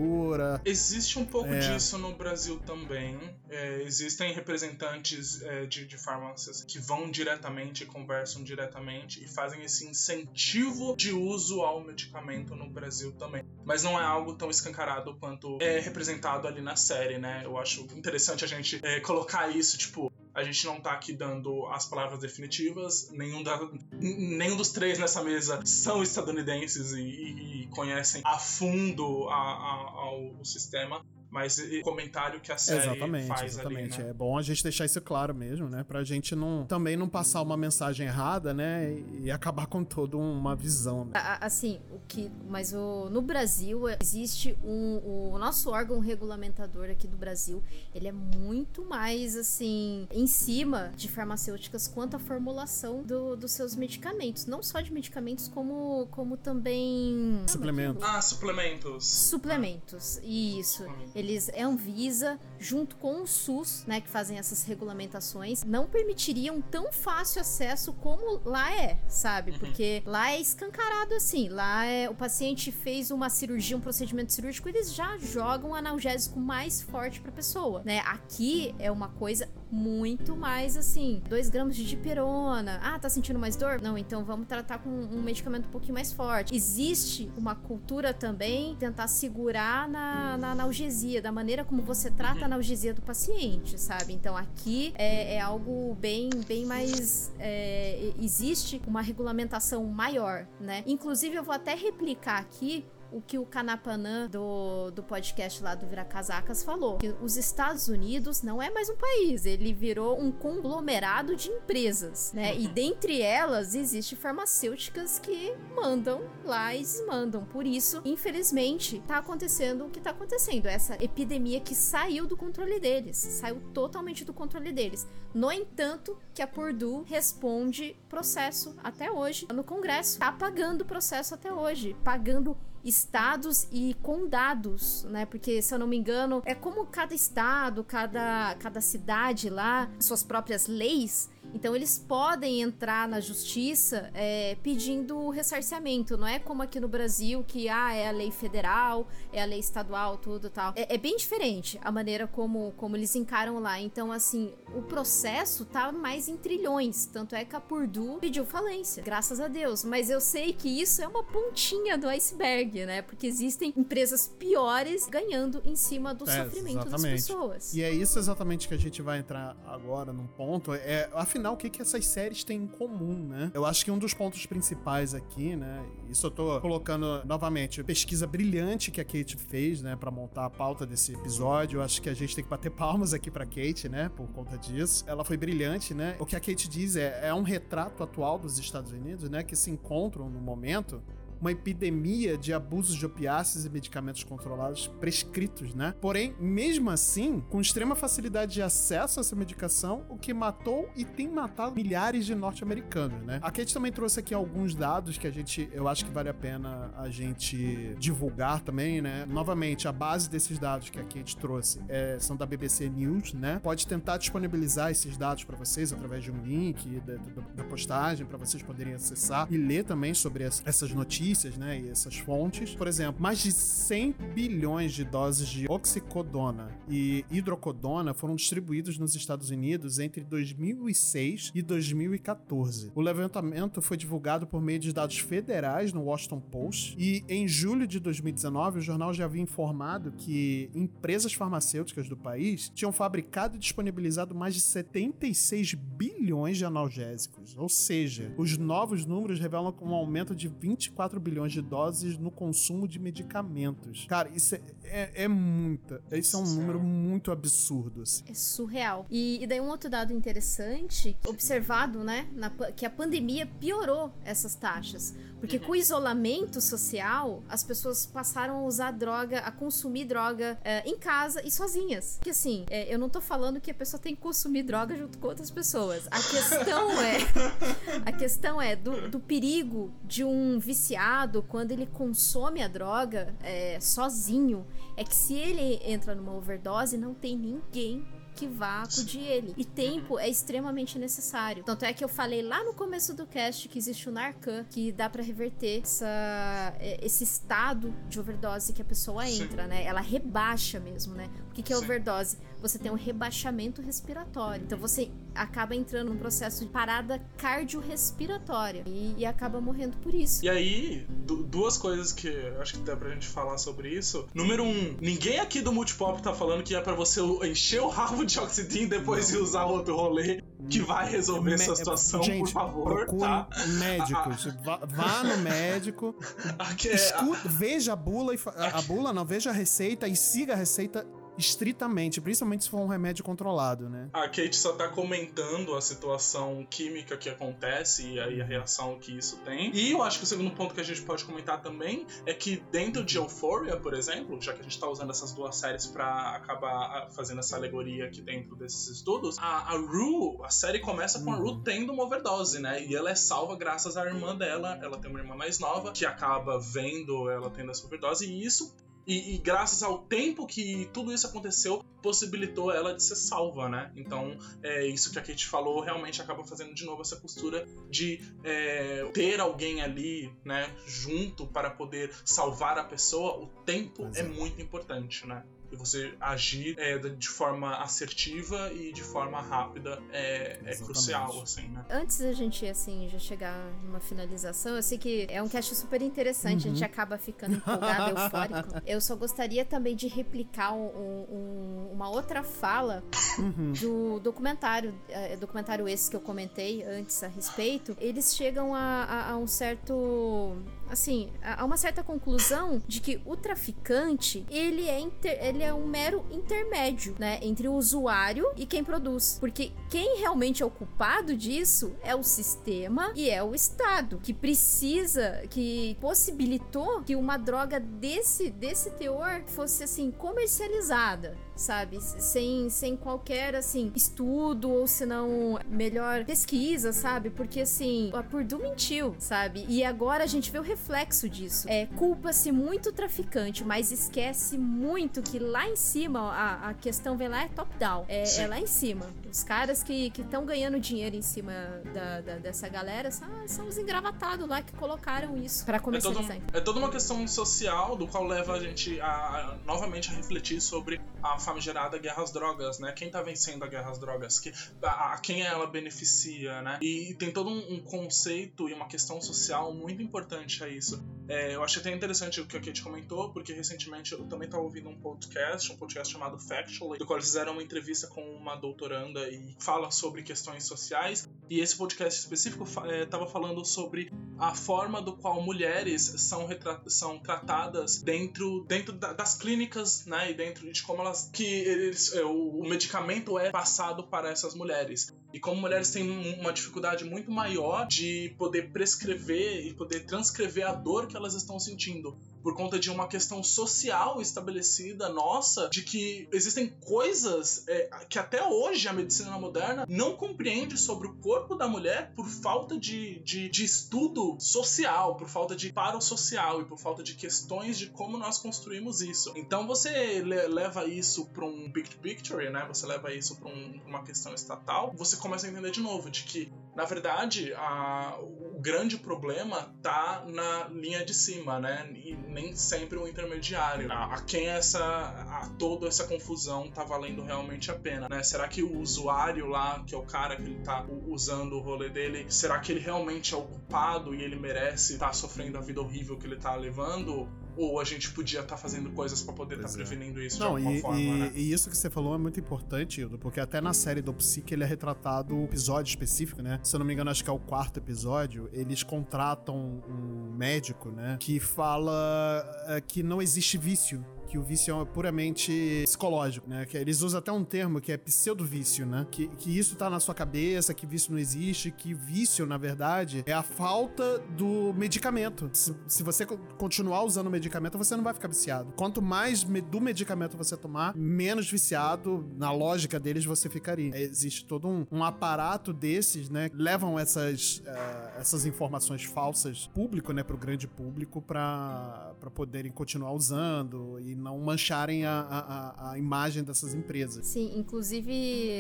Existe um pouco É. disso no Brasil também. É, existem representantes é, de, de farmácias que vão diretamente, conversam diretamente e fazem esse incentivo de uso ao medicamento no Brasil também. Mas não é algo tão escancarado quanto é representado ali na série, né? Eu acho interessante a gente é, colocar isso, tipo. A gente não tá aqui dando as palavras definitivas, nenhum, da, nenhum dos três nessa mesa são estadunidenses e, e- e conhecem a fundo a- a- o sistema, mas o comentário que a série Exatamente, faz exatamente. ali, né? É bom a gente deixar isso claro mesmo, né? Pra gente não também não passar uma mensagem errada, né? E, e acabar com toda uma visão, né? Assim, o que. Mas o, no Brasil existe um. O nosso órgão regulamentador aqui do Brasil, ele é muito mais assim. em cima de farmacêuticas quanto à formulação do- dos seus medicamentos. Não só de medicamentos, como, como também. Suplemento. Ah, suplementos. Suplementos, isso. Eles é Anvisa, junto com o SUS, né, que fazem essas regulamentações, não permitiriam tão fácil acesso como lá é, sabe? Porque lá é escancarado assim. Lá é o paciente fez uma cirurgia, um procedimento cirúrgico, eles já jogam analgésico mais forte pra pessoa, né? Aqui é uma coisa muito mais assim, 2 gramas de dipirona. Ah, tá sentindo mais dor? Não, então vamos tratar com um medicamento um pouquinho mais forte. Existe uma cultura também tentar segurar na, na analgesia, da maneira como você trata a analgesia do paciente, sabe? Então aqui é, é algo bem, bem mais. é, existe uma regulamentação maior, né? Inclusive, eu vou até replicar aqui o que o Canapanã do, do podcast lá do Viracasacas falou. Que os Estados Unidos não é mais um país, ele virou um conglomerado de empresas, né? E dentre elas existe farmacêuticas que mandam lá e desmandam. Por isso, infelizmente, tá acontecendo o que tá acontecendo. Essa epidemia que saiu do controle deles. Saiu totalmente do controle deles. No entanto, que a Purdue responde processo até hoje no Congresso. Tá pagando processo até hoje. Pagando estados e condados, né? Porque, se eu não me engano, é como cada estado, cada, cada cidade lá, suas próprias leis. Então, eles podem entrar na justiça é, pedindo ressarcimento. Não é como aqui no Brasil, que ah, é a lei federal, é a lei estadual, tudo tal. É, é bem diferente a maneira como, como eles encaram lá. Então, assim, o processo tá mais em trilhões. Tanto é que a Purdue pediu falência, graças a Deus. Mas eu sei que isso é uma pontinha do iceberg, né? Porque existem empresas piores ganhando em cima do É, sofrimento das exatamente. pessoas. E é isso exatamente que a gente vai entrar agora num ponto. É, afinal final, o que, que essas séries têm em comum, né? Eu acho que um dos pontos principais aqui, né? Isso eu tô colocando novamente, pesquisa brilhante que a Kate fez, né, para montar a pauta desse episódio. Eu acho que a gente tem que bater palmas aqui pra Kate, né, por conta disso. Ela foi brilhante, né? O que a Kate diz é, é um retrato atual dos Estados Unidos, né, que se encontram no momento uma epidemia de abusos de opiáceos e medicamentos controlados prescritos, né? Porém, mesmo assim, com extrema facilidade de acesso a essa medicação, o que matou e tem matado milhares de norte-americanos, né? A Kate também trouxe aqui alguns dados que a gente, eu acho que vale a pena a gente divulgar também, né? Novamente, a base desses dados que a Kate trouxe é, são da BBC News, né? Pode tentar disponibilizar esses dados para vocês através de um link da, da, da postagem para vocês poderem acessar e ler também sobre essas notícias notícias, né, e essas fontes. Por exemplo, mais de 100 bilhões de doses de oxicodona e hidrocodona foram distribuídos nos Estados Unidos entre 2006 e 2014. O levantamento foi divulgado por meio de dados federais no Washington Post e em julho de 2019 o jornal já havia informado que empresas farmacêuticas do país tinham fabricado e disponibilizado mais de 76 bilhões de analgésicos. Ou seja, os novos números revelam um aumento de 24 bilhões de doses no consumo de medicamentos. Cara, isso é, é, é muita. Isso é um número muito absurdo. Assim. É surreal. E, e, daí um outro dado interessante, observado, né, na, que a pandemia piorou essas taxas. Porque uhum. com o isolamento social, as pessoas passaram a usar droga, a consumir droga é, em casa e sozinhas. Porque assim, é, eu não tô falando que a pessoa tem que consumir droga junto com outras pessoas. A questão é. A questão é do, do perigo de um viciado quando ele consome a droga é, sozinho. É que se ele entra numa overdose, não tem ninguém que vá acudir ele. E tempo é extremamente necessário. Tanto é que eu falei lá no começo do cast que existe o Narcan, que dá para reverter essa, é, esse estado de overdose que a pessoa entra, Sim. né? Ela rebaixa mesmo, né? O que, que é Sim. overdose? Você tem um rebaixamento respiratório. Então você acaba entrando num processo de parada cardiorrespiratória e, e acaba morrendo por isso. E aí, duas coisas que acho que dá pra gente falar sobre isso. Número um, ninguém aqui do Multipop tá falando que é para você encher o rabo de oxidin depois de usar outro rolê que vai resolver essa situação, gente, por favor. Tá? Médicos. vá, vá, no médico. Aqui é, escuta, veja a bula e a bula não, veja a receita e siga a receita estritamente, principalmente se for um remédio controlado, né? A Kate só tá comentando a situação química que acontece e aí a reação que isso tem. E eu acho que o segundo ponto que a gente pode comentar também é que dentro de Euphoria, por exemplo, já que a gente tá usando essas duas séries para acabar fazendo essa alegoria aqui dentro desses estudos, a, a Rue, a série começa com a Rue uhum. tendo uma overdose, né? E ela é salva graças à irmã dela. Ela tem uma irmã mais nova que acaba vendo ela tendo essa overdose e isso e, e, graças ao tempo que tudo isso aconteceu, possibilitou ela de ser salva, né? Então, é isso que a Kate falou realmente acaba fazendo de novo essa postura de é, ter alguém ali, né, junto para poder salvar a pessoa. O tempo é. é muito importante, né? E você agir é, de forma assertiva e de forma rápida é, é crucial, assim, né? Antes da gente, assim, já chegar numa finalização, eu sei que é um cast super interessante, uhum. a gente uhum. acaba ficando empolgado, eufórico. Eu só gostaria também de replicar um, um, uma outra fala uhum. do documentário, é, documentário esse que eu comentei antes a respeito. Eles chegam a, a, a um certo assim, há uma certa conclusão de que o traficante, ele é, inter, ele é um mero intermédio, né, entre o usuário e quem produz. Porque quem realmente é o culpado disso é o sistema e é o Estado, que precisa, que possibilitou que uma droga desse, desse teor fosse, assim, comercializada sabe? Sem, sem qualquer, assim, estudo ou se não melhor pesquisa, sabe? Porque, assim, a Purdue mentiu, sabe? E agora a gente vê o reflexo disso. É, culpa-se muito o traficante, mas esquece muito que lá em cima, a, a questão vem lá é top-down. É, é, lá em cima. Os caras que estão ganhando dinheiro em cima da, da, dessa galera são, são os engravatados lá que colocaram isso para comercializar. É, todo, é toda uma questão social do qual leva a gente a, a novamente a refletir sobre a famigerada guerra às drogas, né? Quem tá vencendo a guerra às drogas? Que, a, a quem ela beneficia, né? E, tem todo um, um, conceito e uma questão social muito importante a isso. É, eu achei até interessante o que a Kate comentou, porque recentemente eu também estava ouvindo um podcast, um podcast chamado Factually, do qual eles fizeram uma entrevista com uma doutoranda e fala sobre questões sociais. E esse podcast específico estava é, falando sobre a forma do qual mulheres são, são tratadas dentro, dentro da, das clínicas, né? E dentro de como elas. Que eles, é, o, o medicamento é passado para essas mulheres. E como mulheres têm uma dificuldade muito maior de poder prescrever e poder transcrever a dor que elas estão sentindo por conta de uma questão social estabelecida nossa, de que existem coisas é, que até hoje a medicina moderna não compreende sobre o corpo da mulher por falta de, de, de estudo social, por falta de paro social e por falta de questões de como nós construímos isso. Então você leva isso para um big picture, né? Você leva isso para um, uma questão estatal, você começa a entender de novo de que na verdade, a, o grande problema tá na linha de cima, né? E nem sempre o intermediário. A, a quem essa, a toda essa confusão tá valendo realmente a pena, né? Será que o usuário lá, que é o cara que ele tá usando o rolê dele, será que ele realmente é o culpado e ele merece estar tá sofrendo a vida horrível que ele tá levando? Ou a gente podia estar tá fazendo coisas para poder estar tá é. prevenindo isso Não, de alguma e, forma, e, né? E isso que você falou é muito importante, Hildo, porque até na série do Psique ele é retratado um episódio específico, né? Se eu não me engano, acho que é o quarto episódio, eles contratam um médico, né, que fala é, que não existe vício que o vício é puramente psicológico, né? Que eles usam até um termo que é pseudo-vício, né? Que, que isso tá na sua cabeça, que vício não existe, que vício, na verdade, é a falta do medicamento. Se, se você continuar usando o medicamento, você não vai ficar viciado. Quanto mais me, do medicamento você tomar, menos viciado, na lógica deles, você ficaria. Existe todo um, um aparato desses, né? Levam essas, uh, essas informações falsas público, né? Pro grande público para poderem continuar usando e não mancharem a, a, a imagem dessas empresas. Sim, inclusive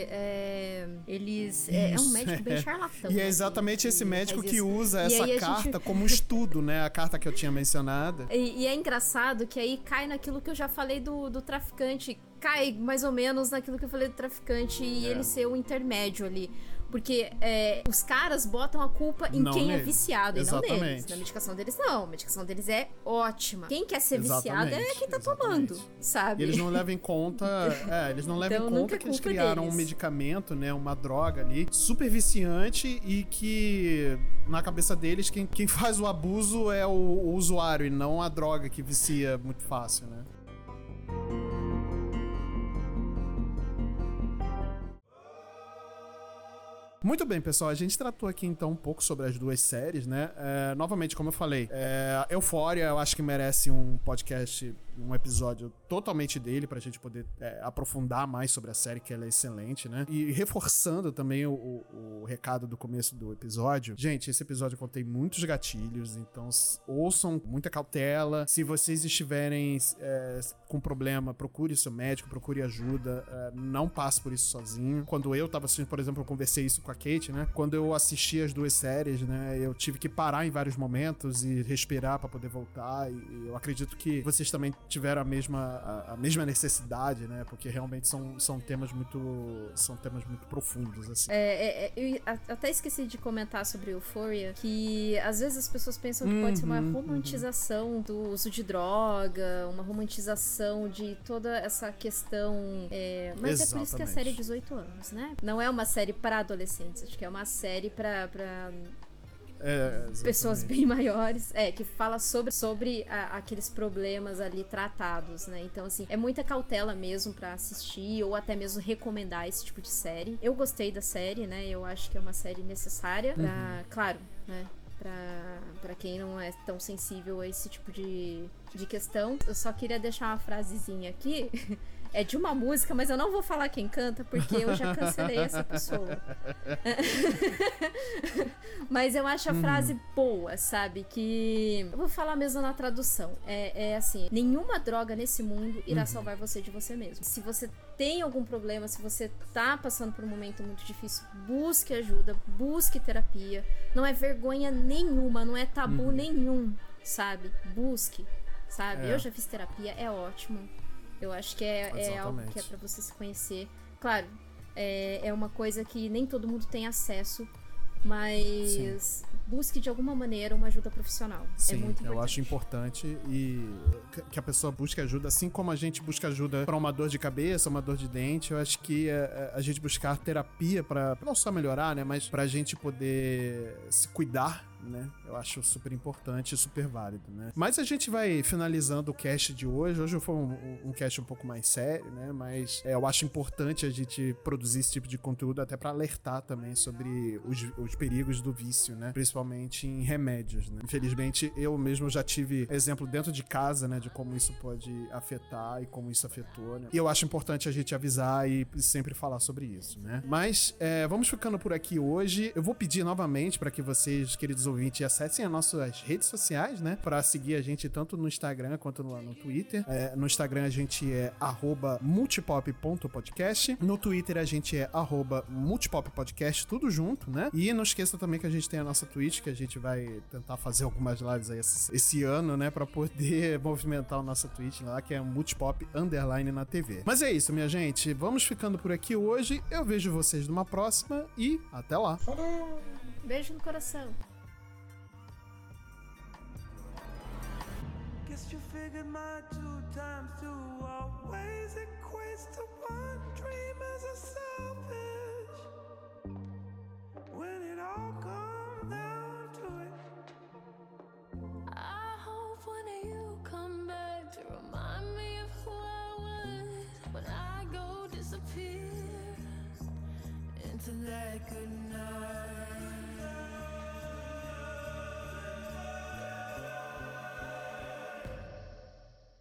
é, eles. É, é, um médico bem charlatão. E é né, exatamente esse médico que usa essa carta gente... como estudo, né? A carta que eu tinha mencionado. E, e, é engraçado que aí cai naquilo que eu já falei do, do traficante. Cai mais ou menos naquilo que eu falei do traficante e é. ele ser o intermédio ali. Porque é, os caras botam a culpa em não quem é viciado Exatamente. e não neles. Na medicação deles, não. A medicação deles é ótima. Quem quer ser Exatamente. viciado é quem tá Exatamente. tomando, sabe? E eles não levam em conta. é, eles não levam então, em conta que eles criaram deles. um medicamento, né? Uma droga ali, super viciante e que na cabeça deles, quem, quem faz o abuso é o, o usuário e não a droga que vicia muito fácil, né? Muito bem, pessoal. A gente tratou aqui então um pouco sobre as duas séries, né? É, novamente, como eu falei, é, Eufória eu acho que merece um podcast um episódio totalmente dele pra gente poder é, aprofundar mais sobre a série, que ela é excelente, né? E reforçando também o, o, o, recado do começo do episódio. Gente, esse episódio contém muitos gatilhos, então ouçam muita cautela. Se vocês estiverem é, com problema, procure seu médico, procure ajuda. É, não passe por isso sozinho. Quando eu tava assistindo, por exemplo, eu conversei isso com a Kate, né? Quando eu assisti as duas séries, né? Eu tive que parar em vários momentos e respirar para poder voltar. E eu acredito que vocês também tiveram a mesma, a, a, mesma necessidade, né? Porque realmente são, são temas muito são temas muito profundos, assim. É, é, é eu até esqueci de comentar sobre Euphoria, que às vezes as pessoas pensam que uhum, pode ser uma uhum, romantização uhum. do uso de droga, uma romantização de toda essa questão. É, mas Exatamente. é por isso que a série é 18 anos, né? Não é uma série para adolescentes, acho que é uma série para é, pessoas bem maiores, é, que fala sobre, sobre a, aqueles problemas ali tratados, né? Então, assim, é muita cautela mesmo para assistir ou até mesmo recomendar esse tipo de série. Eu gostei da série, né? Eu acho que é uma série necessária pra, uhum. claro, né? Pra, pra quem não é tão sensível a esse tipo de, de questão. Eu só queria deixar uma frasezinha aqui. é de uma música, mas eu não vou falar quem canta porque eu já cancelei essa pessoa. mas eu acho a hum. frase boa, sabe? Que. Eu vou falar mesmo na tradução. É, é assim: nenhuma droga nesse mundo irá uhum. salvar você de você mesmo. Se você tem algum problema, se você tá passando por um momento muito difícil, busque ajuda, busque terapia. Não é vergonha nenhuma, não é tabu uhum. nenhum, sabe? Busque, sabe? É. Eu já fiz terapia, é ótimo Eu acho que é, é algo que é pra você se conhecer. Claro, é, é uma coisa que nem todo mundo tem acesso, mas busque de alguma maneira uma ajuda profissional. é Sim, muito importante. eu acho importante e que- a pessoa busque ajuda, assim como a gente busca ajuda pra uma dor de cabeça, uma dor de dente, eu acho que é, é, a gente buscar terapia pra não só melhorar, né, mas pra gente poder se cuidar, né? Eu acho super importante e super válido, né? Mas a gente vai finalizando o cast de hoje. Hoje foi um, um cast um pouco mais sério, né? Mas é, eu acho importante a gente produzir esse tipo de conteúdo até pra alertar também sobre os, os perigos do vício, né? Principalmente em remédios, né? Infelizmente, eu mesmo já tive exemplo dentro de casa, né? De como isso pode afetar e como isso afetou, né? E eu acho importante a gente avisar e sempre falar sobre isso, né? Mas é, vamos ficando por aqui hoje. Eu vou pedir novamente para que vocês, queridos ouvintes, acessem as nossas redes sociais, né? Para seguir a gente tanto no Instagram quanto no, no Twitter. É, no Instagram a gente é multipop.podcast. No Twitter a gente é multipoppodcast, tudo junto, né? E não esqueça também que a gente tem a nossa Twitch, que a gente vai tentar fazer algumas lives aí esse, esse ano, né? Para poder movimentar o nosso Twitch lá, que é multipop underline na TV. Mas é isso, minha gente. Vamos ficando por aqui hoje. Eu vejo vocês numa próxima e até lá. Beijo no coração. Figured my two times two always equates to one dream as a selfish. When it all comes down to it. I hope one of you come back to remind me of who I was when I go disappear into that good night.